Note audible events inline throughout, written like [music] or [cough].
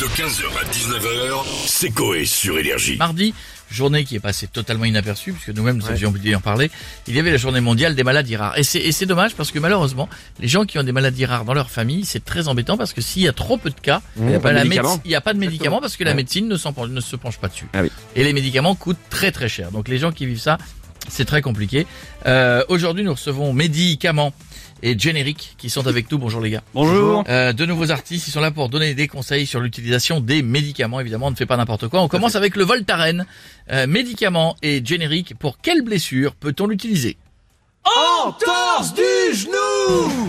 De 15h à 19h, c'est Coé sur Énergie. Mardi, journée qui est passée totalement inaperçue, puisque nous-mêmes nous avions oublié d'en parler, il y avait la journée mondiale des maladies rares. Et c'est, dommage parce que malheureusement, les gens qui ont des maladies rares dans leur famille, c'est très embêtant parce que s'il y a trop peu de cas, Il y a pas de la médicaments. méde- il n'y a pas de médicaments parce que la médecine ne, se penche pas dessus. Ah oui. Et les médicaments coûtent très très cher. Donc les gens qui vivent ça, c'est très compliqué. Euh, aujourd'hui, nous recevons Médicaments et Générique qui sont avec nous. Bonjour les gars. Bonjour. Euh, de nouveaux artistes, ils sont là pour donner des conseils sur l'utilisation des médicaments. Évidemment, on ne fait pas n'importe quoi. On commence avec le Voltaren. Euh, médicaments et générique. Pour quelle blessure peut-on l'utiliser? Torse du genou [laughs]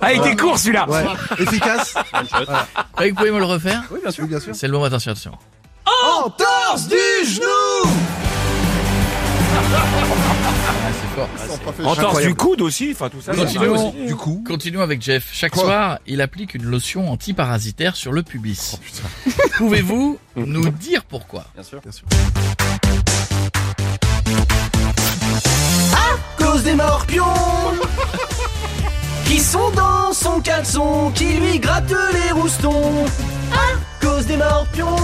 Ah, il était court celui-là. Ouais, efficace [laughs] Vous pouvez me le refaire? Oui, bien sûr. Oui, bien sûr. C'est le moment, attention, attention. Entorse du genou [laughs] Ah, fort. Entorse du coude aussi, enfin tout ça. Continuons. Du coup, Continuons avec Jeff. Chaque Quoi soir, il applique une lotion antiparasitaire sur le pubis. [laughs] Pouvez-vous nous dire pourquoi Bien sûr. bien sûr. cause des morpions [laughs] qui sont dans son caleçon, qui lui grattent les roustons. À cause des morpions.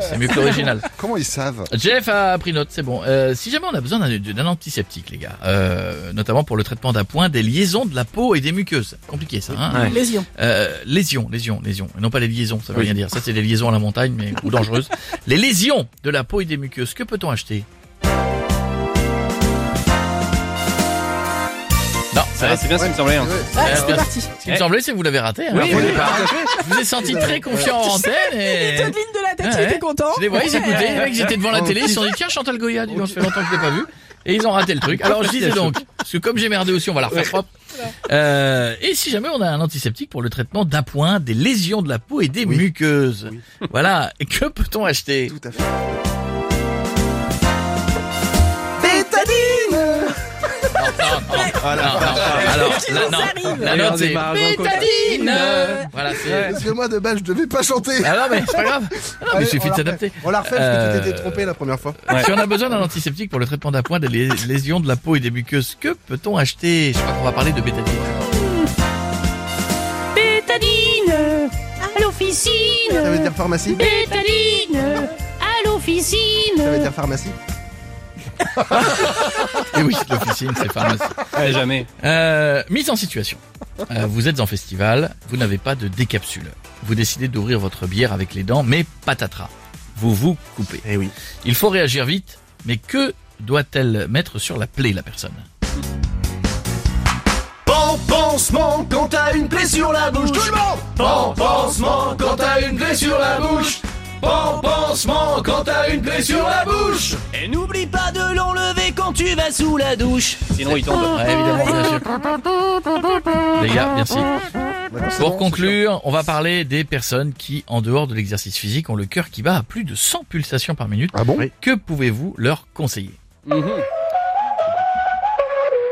C'est mieux que l'original. [laughs] Comment ils savent Jeff a pris note, c'est bon. Euh, si jamais on a besoin d'un d'un antiseptique, les gars, euh, notamment pour le traitement d'appoint des liaisons de la peau et des muqueuses. Compliqué ça, hein Ouais. Lésion. Euh, lésions, lésions, lésions. Et non pas les liaisons, ça veut rien dire. Ça, c'est des liaisons à la montagne, mais ou dangereuses. [laughs] les lésions de la peau et des muqueuses. Que peut-on acheter? Non, ça Ah, c'est bien ce qui me semblait. hein. Ouais. C'était parti. Ce qui me semblait, c'est que vous l'avez raté. hein. Oui, oui, départ. Je vous ai senti très confiant en [laughs] antenne et... ligne de la tête, Ouais, il était ouais. content. Je les voyais, ils écoutaient. Les mecs, ils étaient devant la télé, ils se sont dit, tiens, Chantal Goya, dis donc, ça fait longtemps que je l'ai pas vu. Et ils ont raté le truc. Alors je disais donc, parce que comme j'ai merdé aussi, on va la refaire propre. Euh, et si jamais on a un antiseptique pour le traitement d'appoint, des lésions de la peau et des Oui. muqueuses. [laughs] Voilà. Et que peut-on acheter? Tout à fait. Bétadine. Non, non. Alors, la, non. La note, c'est bétadine. Voilà, c'est... Parce que moi, de base, je devais pas chanter. Ah non, mais c'est pas grave. Ah [laughs] non, mais il suffit de s'adapter. On la refait parce que Euh, tu t'étais trompé la première fois. Si on a besoin d'un antiseptique pour le traitement d'appoint des lé- lésions de la peau et des muqueuses, que peut-on acheter? Je crois qu'on va parler de bétadine. Bétadine à l'officine Ça veut dire pharmacie? Bétadine à l'officine Ça veut dire pharmacie? [laughs] Et oui, l'officine, c'est pharmacie. Ouais, jamais. Euh, mise en situation. Euh, vous êtes en festival, vous n'avez pas de décapsuleur. Vous décidez d'ouvrir votre bière avec les dents, mais patatras. Vous vous coupez. Eh oui. Il faut réagir vite, mais que doit-elle mettre sur la plaie, la personne? Pansement quand t'as une plaie sur la bouche. Tout le monde. Pansement quand t'as une plaie sur la bouche. Bon pansement quand t'as une plaie sur la bouche. Et n'oublie pas de l'enlever quand tu vas sous la douche. Sinon, il tombe. Ouais, évidemment, bien sûr. Les gars, merci. Pour conclure, on va parler des personnes qui, en dehors de l'exercice physique, ont le cœur qui bat à plus de 100 pulsations par minute. Ah bon Que pouvez-vous leur conseiller?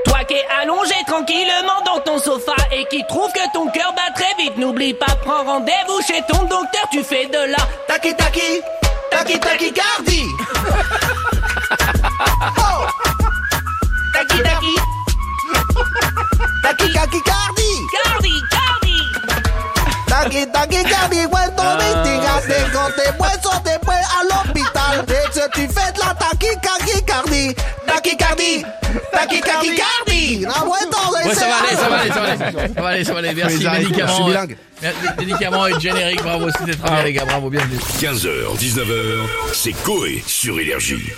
Toi qui es allongé tranquillement dans ton sofa et qui trouve que ton cœur bat très vite, n'oublie pas, prends rendez-vous chez ton docteur, tu fais de la Taki taki, taki taki cardi. [laughs] oh. Taki taki, taki taki cardi. cardi, cardi Taki taki cardi, cuento mentiras de quand t'es puesto después à l'hôpital. Dès que tu fais de la taki taki cardi, taki cardi, de Ouais, ça va aller, ça va aller, ça va aller. Ça va aller, ça va aller. Merci, médicaments. bilingue. Merci, Médicaments et générique, bravo, c'était très bien les gars, bravo, bienvenue. 15h, 19h, c'est Coé sur Énergie.